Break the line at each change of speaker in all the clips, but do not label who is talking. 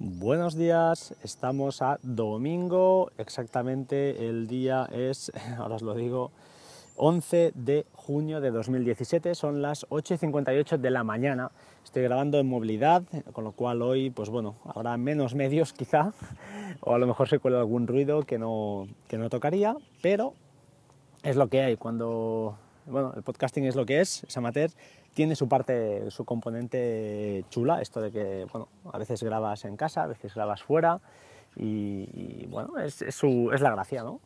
Buenos días, estamos a domingo, exactamente el día es, ahora os lo digo, 11 de junio de 2017, son las 8 y 58 de la mañana. Estoy grabando en movilidad, con lo cual hoy, pues bueno, habrá menos medios quizá, o a lo mejor se cuela algún ruido que no, que no tocaría, pero es lo que hay. Cuando, bueno, el podcasting es lo que es, es amateur, tiene su parte, su componente chula, esto de que, bueno, a veces grabas en casa, a veces grabas fuera, y, bueno, es, es, su, es la gracia, ¿no?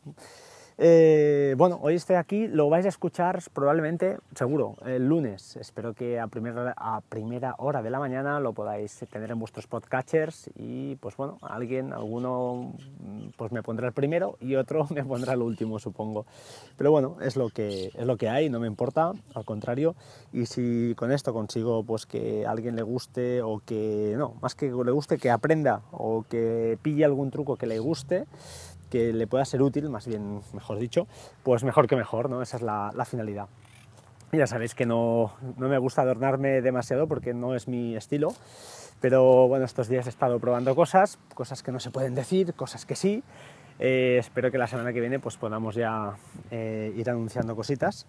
Eh, bueno, hoy estoy aquí, lo vais a escuchar probablemente, seguro, el lunes. Espero que a primera, hora de la mañana lo podáis tener en vuestros podcatchers y pues bueno, alguien, alguno pues me pondrá el primero y otro me pondrá el último, supongo. Pero bueno, es lo que, es lo que hay, no me importa, al contrario. Y si con esto consigo pues que a alguien le guste o que, no, más que le guste, que aprenda o que pille algún truco que le guste, que le pueda ser útil, más bien, mejor dicho, pues mejor que mejor, ¿no? Esa es la, finalidad. Ya sabéis que no, no, me gusta adornarme demasiado porque no es mi estilo, pero bueno, estos días he estado probando cosas, cosas que no se pueden decir, cosas que sí. Eh, espero que la semana que viene pues podamos ya eh, ir anunciando cositas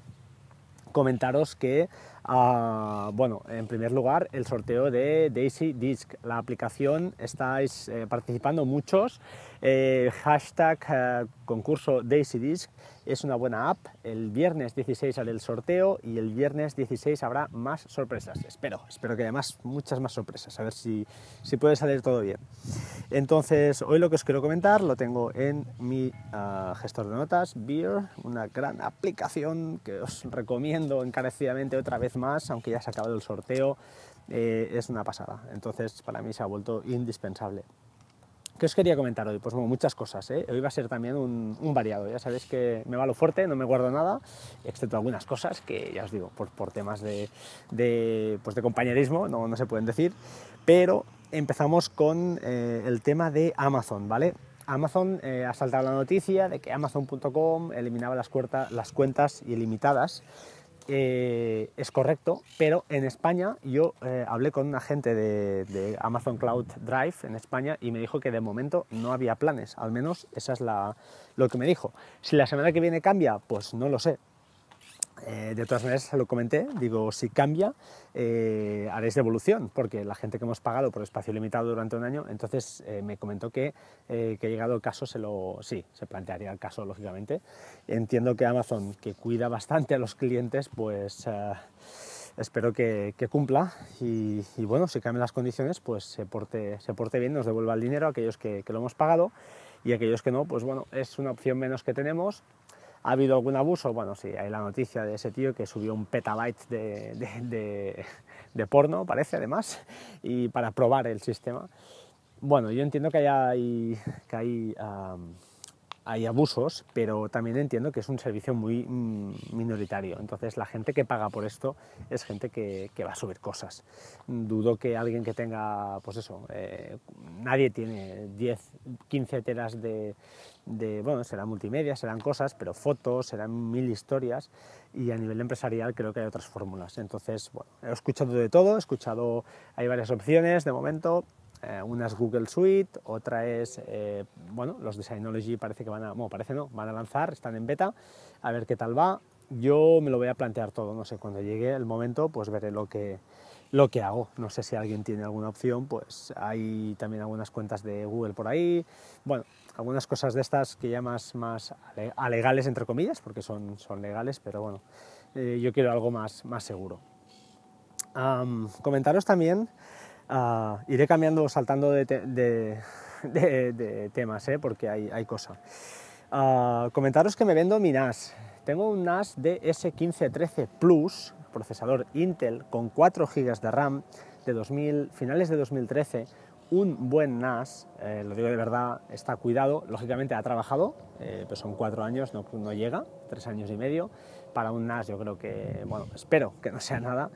comentaros que, uh, bueno, en primer lugar, el sorteo de Daisy Disc. La aplicación estáis eh, participando muchos. Eh, hashtag eh, concurso Daisy Disc es una buena app. El viernes 16 haré el sorteo y el viernes 16 habrá más sorpresas. Espero, espero que haya más, muchas más sorpresas. A ver si, si puede salir todo bien. Entonces, hoy lo que os quiero comentar lo tengo en mi uh, gestor de notas, Beer, una gran aplicación que os recomiendo encarecidamente otra vez más, aunque ya se ha acabado el sorteo. Eh, es una pasada. Entonces, para mí se ha vuelto indispensable. ¿Qué os quería comentar hoy? Pues bueno, muchas cosas. ¿eh? Hoy va a ser también un, variado. Ya sabéis que me va lo fuerte, no me guardo nada, excepto algunas cosas que ya os digo, por, temas de, pues de compañerismo, no, se pueden decir. Pero empezamos con eh, el tema de Amazon, ¿vale? Amazon eh, ha saltado la noticia de que Amazon.com eliminaba las, las cuentas ilimitadas eh, es correcto, pero en España yo eh, hablé con un agente de, de, Amazon Cloud Drive en España y me dijo que de momento no había planes, al menos esa es la, lo que me dijo. Si la semana que viene cambia, pues no lo sé, eh, de todas maneras, se lo comenté, digo, si cambia, eh, haréis devolución, porque la gente que hemos pagado por espacio limitado durante un año, entonces eh, me comentó que, que llegado el caso, se lo, sí, se plantearía el caso, lógicamente. Entiendo que Amazon, que cuida bastante a los clientes, pues espero que, cumpla y, bueno, si cambian las condiciones, pues se porte, se porte bien, nos devuelva el dinero a aquellos que, que lo hemos pagado y aquellos que no, pues bueno, es una opción menos que tenemos ¿Ha habido algún abuso? Bueno, sí, hay la noticia de ese tío que subió un petabyte de, de, porno, parece además, y para probar el sistema. Bueno, yo entiendo que hay, que hay hay abusos, pero también entiendo que es un servicio muy mm, minoritario. Entonces la gente que paga por esto es gente que, va a subir cosas. Dudo que alguien que tenga, pues eso, eh, nadie tiene 10, 15 teras de, bueno, serán multimedia, serán cosas, pero fotos, serán mil historias y a nivel empresarial creo que hay otras fórmulas. Entonces, bueno, he escuchado de todo, he escuchado, hay varias opciones de momento, eh, una es Google Suite, otra es, eh, bueno, los Designology parece que van a, bueno, parece no, van a lanzar, están en beta, a ver qué tal va. Yo me lo voy a plantear todo, no sé, cuando llegue el momento, pues veré lo que, lo que hago. No sé si alguien tiene alguna opción, pues hay también algunas cuentas de Google por ahí, bueno, algunas cosas de estas que ya más, más alegales, entre comillas, porque son, son legales, pero bueno, eh, yo quiero algo más, más seguro. comentaros también Ah, iré cambiando, saltando de, temas, ¿eh? porque hay, hay cosa. Ah, comentaros que me vendo mi NAS. Tengo un NAS de S1513 Plus, procesador Intel con 4 GB de RAM de 2000, finales de 2013. Un buen NAS, eh, lo digo de verdad, está cuidado. Lógicamente ha trabajado, eh, son 4 años, no, no llega, 3 años y medio. Para un NAS yo creo que, bueno, espero que no sea nada.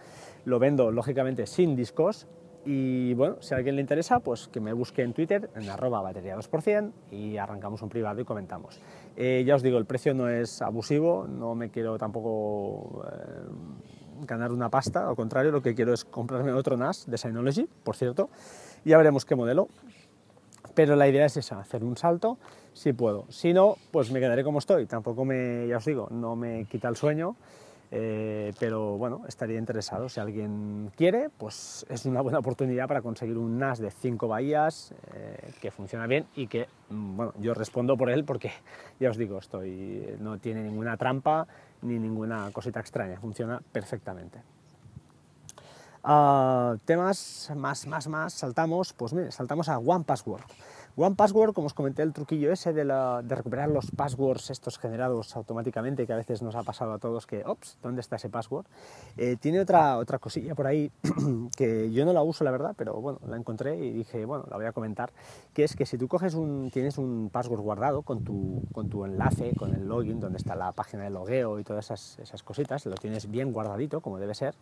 Lo vendo lógicamente sin discos, y bueno, si a alguien le interesa, pues que me busque en Twitter, en arroba batería 2% y arrancamos un privado y comentamos. Eh, ya os digo, el precio no es abusivo, no me quiero tampoco eh, ganar una pasta, al contrario, lo que quiero es comprarme otro NAS de Synology, por cierto, y ya veremos qué modelo. Pero la idea es esa, hacer un salto si puedo. Si no, pues me quedaré como estoy. Tampoco me, ya os digo, no me quita el sueño eh, pero bueno, estaría interesado. Si alguien quiere, pues es una buena oportunidad para conseguir un NAS de 5 bahías eh, que funciona bien y que, mm, bueno, yo respondo por él porque, ya os digo, estoy, no tiene ninguna trampa ni ninguna cosita extraña, funciona perfectamente. Ah, temas más, más, más, saltamos, pues mire, saltamos a One Password. One Password, como os comenté, el truquillo ese de, recuperar los passwords estos generados automáticamente, que a veces nos ha pasado a todos que, ops, ¿dónde está ese password? Eh, tiene otra, otra cosilla por ahí que yo no la uso, la verdad, pero bueno, la encontré y dije, bueno, la voy a comentar, que es que si tú coges un, tienes un password guardado con tu, con tu enlace, con el login, donde está la página de logueo y todas esas, esas cositas, lo tienes bien guardadito, como debe ser,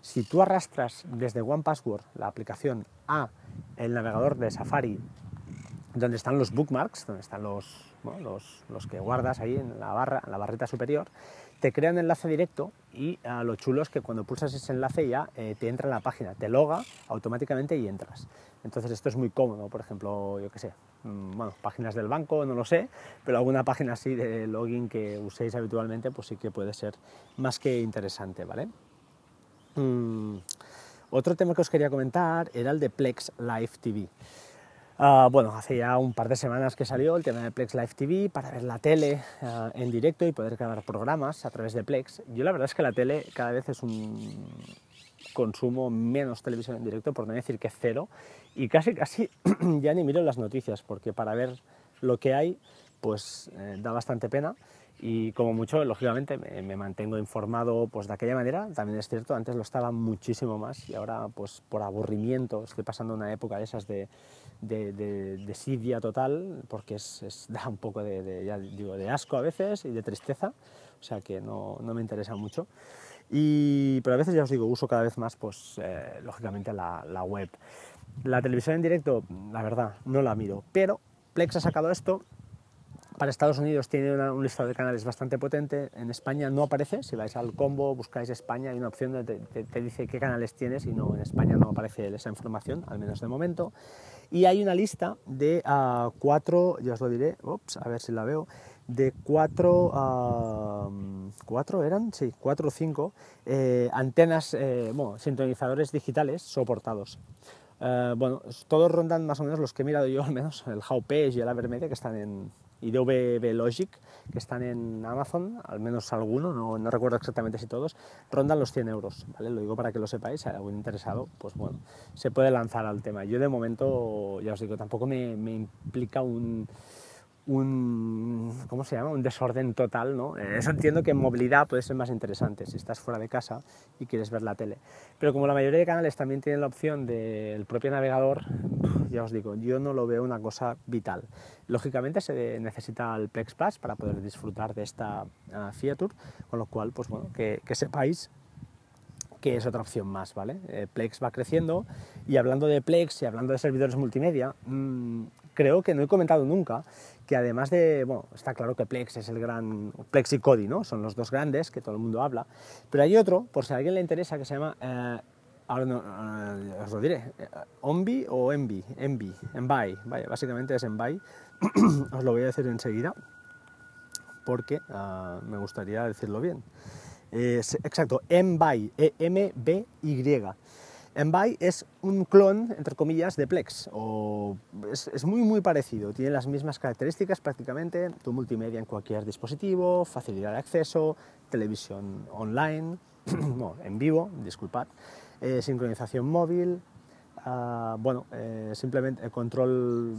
si tú arrastras desde One Password la aplicación a el navegador de Safari donde están los bookmarks, donde están los, los, que guardas ahí en la barra, en la barrita superior, te crea un enlace directo y a lo chulo es que cuando pulsas ese enlace ya eh, te entra en la página, te loga automáticamente y entras. Entonces esto es muy cómodo, por ejemplo, yo qué sé, mm, bueno, páginas del banco, no lo sé, pero alguna página así de login que uséis habitualmente, pues sí que puede ser más que interesante, ¿vale? Mm, otro tema que os quería comentar era el de Plex Live TV. Ah, bueno, hace ya un par de semanas que salió el tema de Plex Live TV para ver la tele ah, en directo y poder grabar programas a través de Plex. Yo la verdad es que la tele cada vez es un consumo menos televisión en directo, por no decir que cero, y casi casi ya ni miro las noticias, porque para ver lo que hay, pues eh, da bastante pena y como mucho, lógicamente, me, mantengo informado pues, de aquella manera. También es cierto, antes lo estaba muchísimo más y ahora, pues por aburrimiento, estoy pasando una época de esas de, de, de, total, porque es, da un poco de, digo, de asco a veces y de tristeza, o sea que no, no me interesa mucho. Y, pero a veces ya os digo, uso cada vez más, pues, eh, lógicamente, la, la web. La televisión en directo, la verdad, no la miro, pero Plex ha sacado esto para Estados Unidos tiene un listado de canales bastante potente, en España no aparece, si vais al combo, buscáis España, hay una opción donde te, dice qué canales tienes y no, en España no aparece esa información, al menos de momento. Y hay una lista de uh, cuatro, ya os lo diré, ups, a ver si la veo, de cuatro, uh, cuatro eran, sí, cuatro o cinco eh, antenas, eh, bueno, sintonizadores digitales soportados. Uh, bueno, todos rondan más o menos los que he mirado yo, al menos el Haupage y el Avermedia, que están en, y de Logic, que están en Amazon, al menos algunos, no, no, recuerdo exactamente si todos, rondan los 100 euros, ¿vale? Lo digo para que lo sepáis, si hay algún interesado, pues bueno, se puede lanzar al tema. Yo de momento, ya os digo, tampoco me, me implica un un, ¿cómo se llama? un desorden total. ¿no? Eh, eso entiendo que en movilidad puede ser más interesante si estás fuera de casa y quieres ver la tele. Pero como la mayoría de canales también tienen la opción del propio navegador, ya os digo, yo no lo veo una cosa vital. Lógicamente se necesita el Plex Plus para poder disfrutar de esta uh, con lo cual, pues bueno, que, que sepáis que es otra opción más, ¿vale? Eh, Plex va creciendo y hablando de Plex y hablando de servidores multimedia, mmm, creo que no he comentado nunca que además de, bueno, está claro que Plex es el gran, Plex y Kodi, ¿no? Son los dos grandes que todo el mundo habla, pero hay otro, por si a alguien le interesa, que se llama, eh, ahora no, eh, os lo diré, eh, Ombi o Envi, Envi, Envy, vaya, básicamente es Envy, os lo voy a decir enseguida, porque ah, me gustaría decirlo bien. exacto, Envy, E-M-B-Y. Envy es un clon, entre comillas, de Plex, o es, muy muy parecido, tiene las mismas características prácticamente, tu multimedia en cualquier dispositivo, facilidad de acceso, televisión online, no, en vivo, disculpad, eh, sincronización móvil, uh, bueno, eh, simplemente control,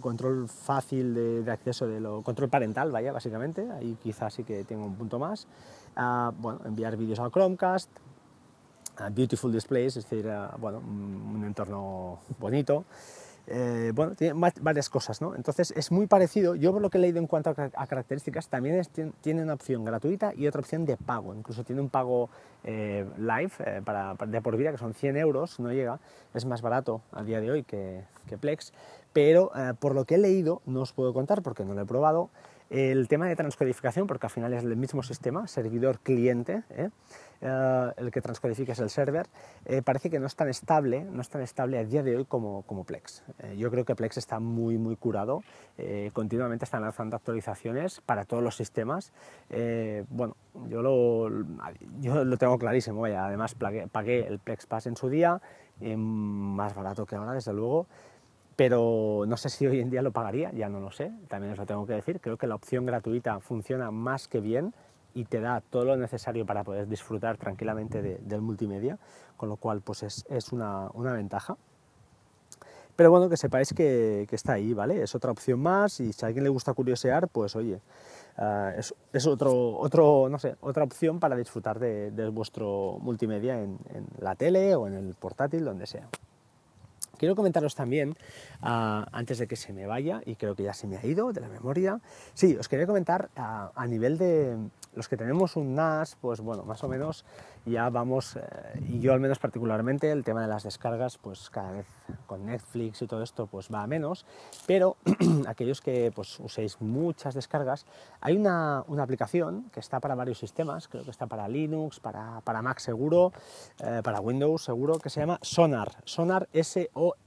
control fácil de, acceso, de lo, control parental, vaya, básicamente, ahí quizás sí que tengo un punto más, uh, bueno, enviar vídeos al Chromecast, beautiful displays, es decir, bueno, un entorno bonito. Eh, bueno, tiene varias cosas, ¿no? Entonces es muy parecido. Yo por lo que he leído en cuanto a, características, también tiene una opción gratuita y otra opción de pago. Incluso tiene un pago eh, live eh, para, de por vida, que son 100 euros, no llega. Es más barato a día de hoy que Plex. Pero por lo que he leído, no os puedo contar porque no lo he probado, El tema de transcodificación, porque al final es el mismo sistema, servidor-cliente, ¿eh? Eh, el que transcodifica es el server, eh, parece que no es tan estable, no es tan estable a día de hoy como, como Plex. yo creo que Plex está muy, muy curado, continuamente están lanzando actualizaciones para todos los sistemas. bueno, yo lo, yo lo tengo clarísimo, además pagué, pagué el Plex Pass en su día, más barato que ahora, desde luego, pero no sé si hoy en día lo pagaría, ya no lo sé, también os lo tengo que decir, creo que la opción gratuita funciona más que bien y te da todo lo necesario para poder disfrutar tranquilamente del multimedia, con lo cual pues es, es una, una, ventaja. Pero bueno, que sepáis que, está ahí, ¿vale? Es otra opción más y si a alguien le gusta curiosear, pues oye, uh, es, es, otro, otro, no sé, otra opción para disfrutar de, vuestro multimedia en la tele o en el portátil, donde sea. Quiero comentaros también, uh, antes de que se me vaya, y creo que ya se me ha ido de la memoria, sí, os quería comentar uh, a nivel de los que tenemos un NAS, pues bueno, más o menos ya vamos, eh, y yo al menos particularmente, el tema de las descargas, pues cada vez con Netflix y todo esto, pues va a menos, pero aquellos que pues uséis muchas descargas, hay una, una, aplicación que está para varios sistemas, creo que está para Linux, para, para Mac seguro, eh, para Windows seguro, que se llama Sonar, Sonar S-O-N-A-R-R.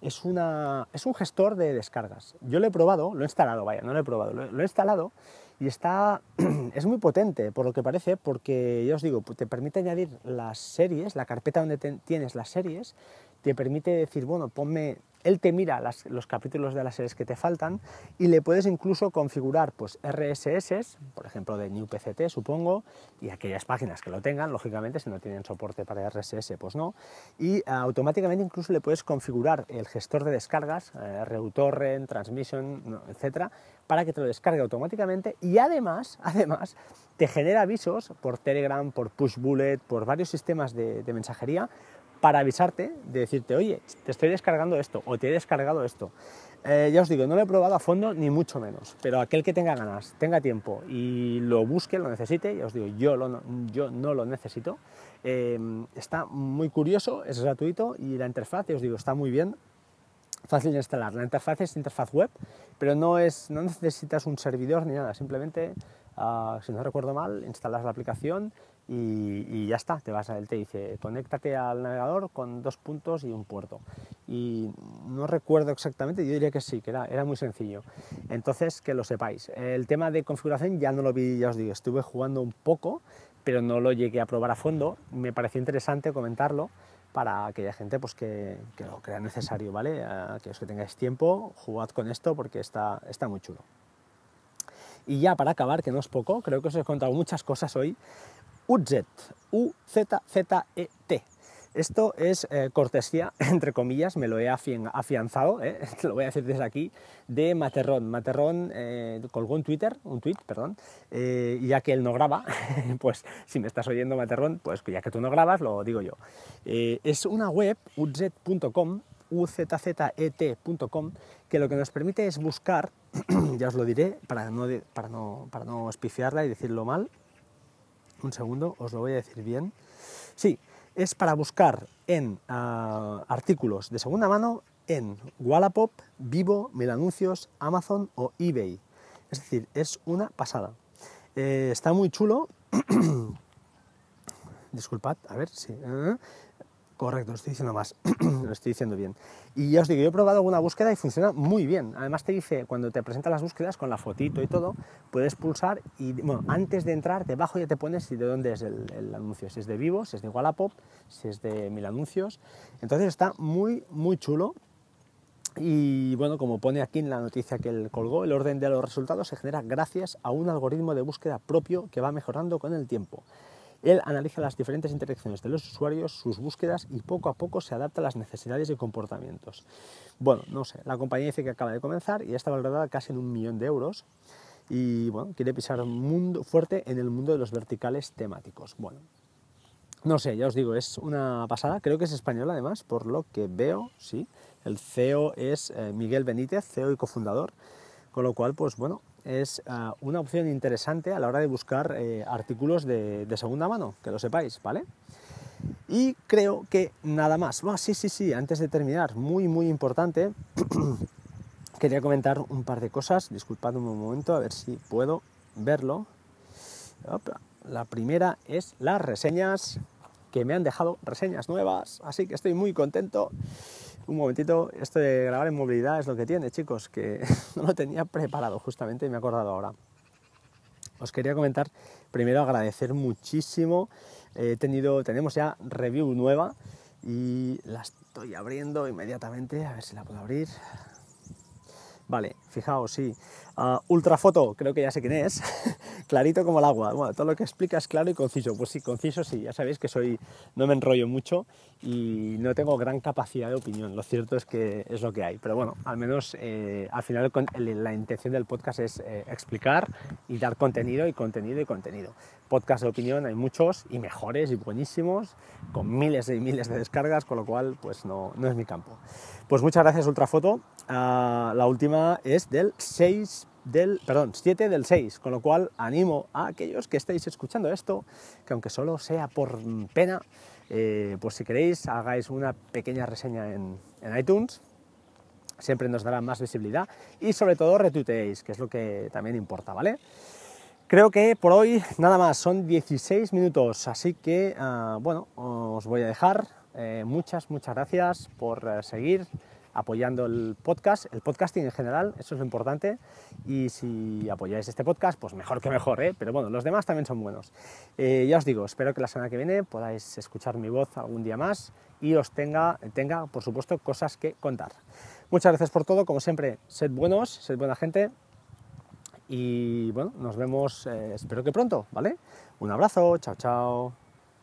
Es, una, es un gestor de descargas. Yo lo he probado, lo he instalado, vaya, no lo he probado, lo, lo he instalado y está, es muy potente por lo que parece, porque ya os digo, te permite añadir las series, la carpeta donde tienes las series, te permite decir, bueno, ponme él te mira los capítulos de las series que te faltan y le puedes incluso configurar pues, RSS, por ejemplo de NewPCT supongo, y aquellas páginas que lo tengan, lógicamente si no tienen soporte para RSS pues no, y eh, automáticamente incluso le puedes configurar el gestor de descargas, eh, RUTorrent, Transmission, etcétera, para que te lo descargue automáticamente y además, además te genera avisos por Telegram, por Pushbullet, por varios sistemas de mensajería para avisarte, de decirte, oye, te estoy descargando esto o te he descargado esto. Eh, ya os digo, no lo he probado a fondo ni mucho menos, pero aquel que tenga ganas, tenga tiempo y lo busque, lo necesite, ya os digo, yo, lo, yo no lo necesito, eh, está muy curioso, es gratuito y la interfaz, ya os digo, está muy bien, fácil de instalar. La interfaz es interfaz web, pero no, es, no necesitas un servidor ni nada, simplemente, uh, si no recuerdo mal, instalas la aplicación y, ya está, te vas a él, te dice, conéctate al navegador con dos puntos y un puerto. Y no recuerdo exactamente, yo diría que sí, que era, muy sencillo. Entonces, que lo sepáis. El tema de configuración ya no lo vi, ya os digo, estuve jugando un poco, pero no lo llegué a probar a fondo. Me pareció interesante comentarlo para aquella gente pues, que, que lo crea necesario, ¿vale? Aquellos que tengáis tiempo, jugad con esto porque está, está muy chulo. Y ya para acabar, que no es poco, creo que os he contado muchas cosas hoy, UZZ, U-Z-Z-E-T. Esto es eh, cortesía, entre comillas, me lo he afianzado, eh, lo voy a decir desde aquí, de Materrón. Materrón eh, colgó un Twitter, un tweet, perdón, ya que él no graba, pues si me estás oyendo Materrón, pues ya que tú no grabas, lo digo yo. es una web, uz.com, uzzet.com, que lo que nos permite es buscar, ya os lo diré, para no, para no, para no espifiarla y decirlo mal, un segundo, os lo voy a decir bien. Sí, es para buscar en ah, artículos de segunda mano en Wallapop, Vivo, Mil Anuncios, Amazon o eBay. Es decir, es una pasada. Eh, está muy chulo. Disculpad, a ver si. ¿eh? Correcto, lo estoy diciendo más, lo estoy diciendo bien. Y ya os digo, yo he probado alguna búsqueda y funciona muy bien. Además te dice, cuando te presenta las búsquedas con la fotito y todo, puedes pulsar y bueno, antes de entrar, debajo ya te pones de dónde es el, anuncio, si es de Vivo, si es de Wallapop, si es de Mil Anuncios. Entonces está muy, muy chulo. Y bueno, como pone aquí en la noticia que él colgó, el orden de los resultados se genera gracias a un algoritmo de búsqueda propio que va mejorando con el tiempo. Él analiza las diferentes interacciones de los usuarios, sus búsquedas y poco a poco se adapta a las necesidades y comportamientos. Bueno, no sé, la compañía dice que acaba de comenzar y ya está valorada casi en un millón de euros y bueno, quiere pisar un mundo fuerte en el mundo de los verticales temáticos. Bueno, no sé, ya os digo, es una pasada, creo que es español además, por lo que veo, sí, el CEO es eh, Miguel Benítez, CEO y cofundador, con lo cual, pues bueno, es ah, una opción interesante a la hora de buscar eh, artículos de, segunda mano, que lo sepáis, ¿vale? Y creo que nada más. sí, sí, sí, antes de terminar, muy, muy importante, quería comentar un par de cosas, disculpadme un momento, a ver si puedo verlo. La primera es las reseñas, que me han dejado reseñas nuevas, así que estoy muy contento. Un momentito, esto de grabar en movilidad es lo que tiene, chicos, que no lo tenía preparado justamente y me he acordado ahora. Os quería comentar, primero agradecer muchísimo, he tenido, tenemos ya review nueva y la estoy abriendo inmediatamente, a ver si la puedo abrir. Vale, fijaos, sí. Uh, ultrafoto, creo que ya sé quién es. Clarito como el agua. Bueno, todo lo que explica es claro y conciso. Pues sí, conciso sí. Ya sabéis que soy, no me enrollo mucho y no tengo gran capacidad de opinión. Lo cierto es que es lo que hay. Pero bueno, al menos eh, al final la intención del podcast es eh, explicar y dar contenido y contenido y contenido. Podcast de opinión hay muchos y mejores y buenísimos, con miles y miles de descargas, con lo cual pues no, no es mi campo. Pues muchas gracias Ultrafoto. Uh, la última es del 6 del, perdón, 7 del 6, con lo cual animo a aquellos que estéis escuchando esto, que aunque solo sea por pena, eh, pues si queréis hagáis una pequeña reseña en, iTunes, siempre nos dará más visibilidad y sobre todo retuiteéis, que es lo que también importa, ¿vale? Creo que por hoy nada más, son 16 minutos, así que ah, bueno, os voy a dejar. Eh, muchas, muchas gracias por eh, seguir apoyando el podcast, el podcasting en general, eso es lo importante. Y si apoyáis este podcast, pues mejor que mejor, ¿eh? pero bueno, los demás también son buenos. Eh, ya os digo, espero que la semana que viene podáis escuchar mi voz algún día más y os tenga, tenga, por supuesto, cosas que contar. Muchas gracias por todo, como siempre, sed buenos, sed buena gente y bueno, nos vemos, eh, espero que pronto, ¿vale? Un abrazo, chao, chao.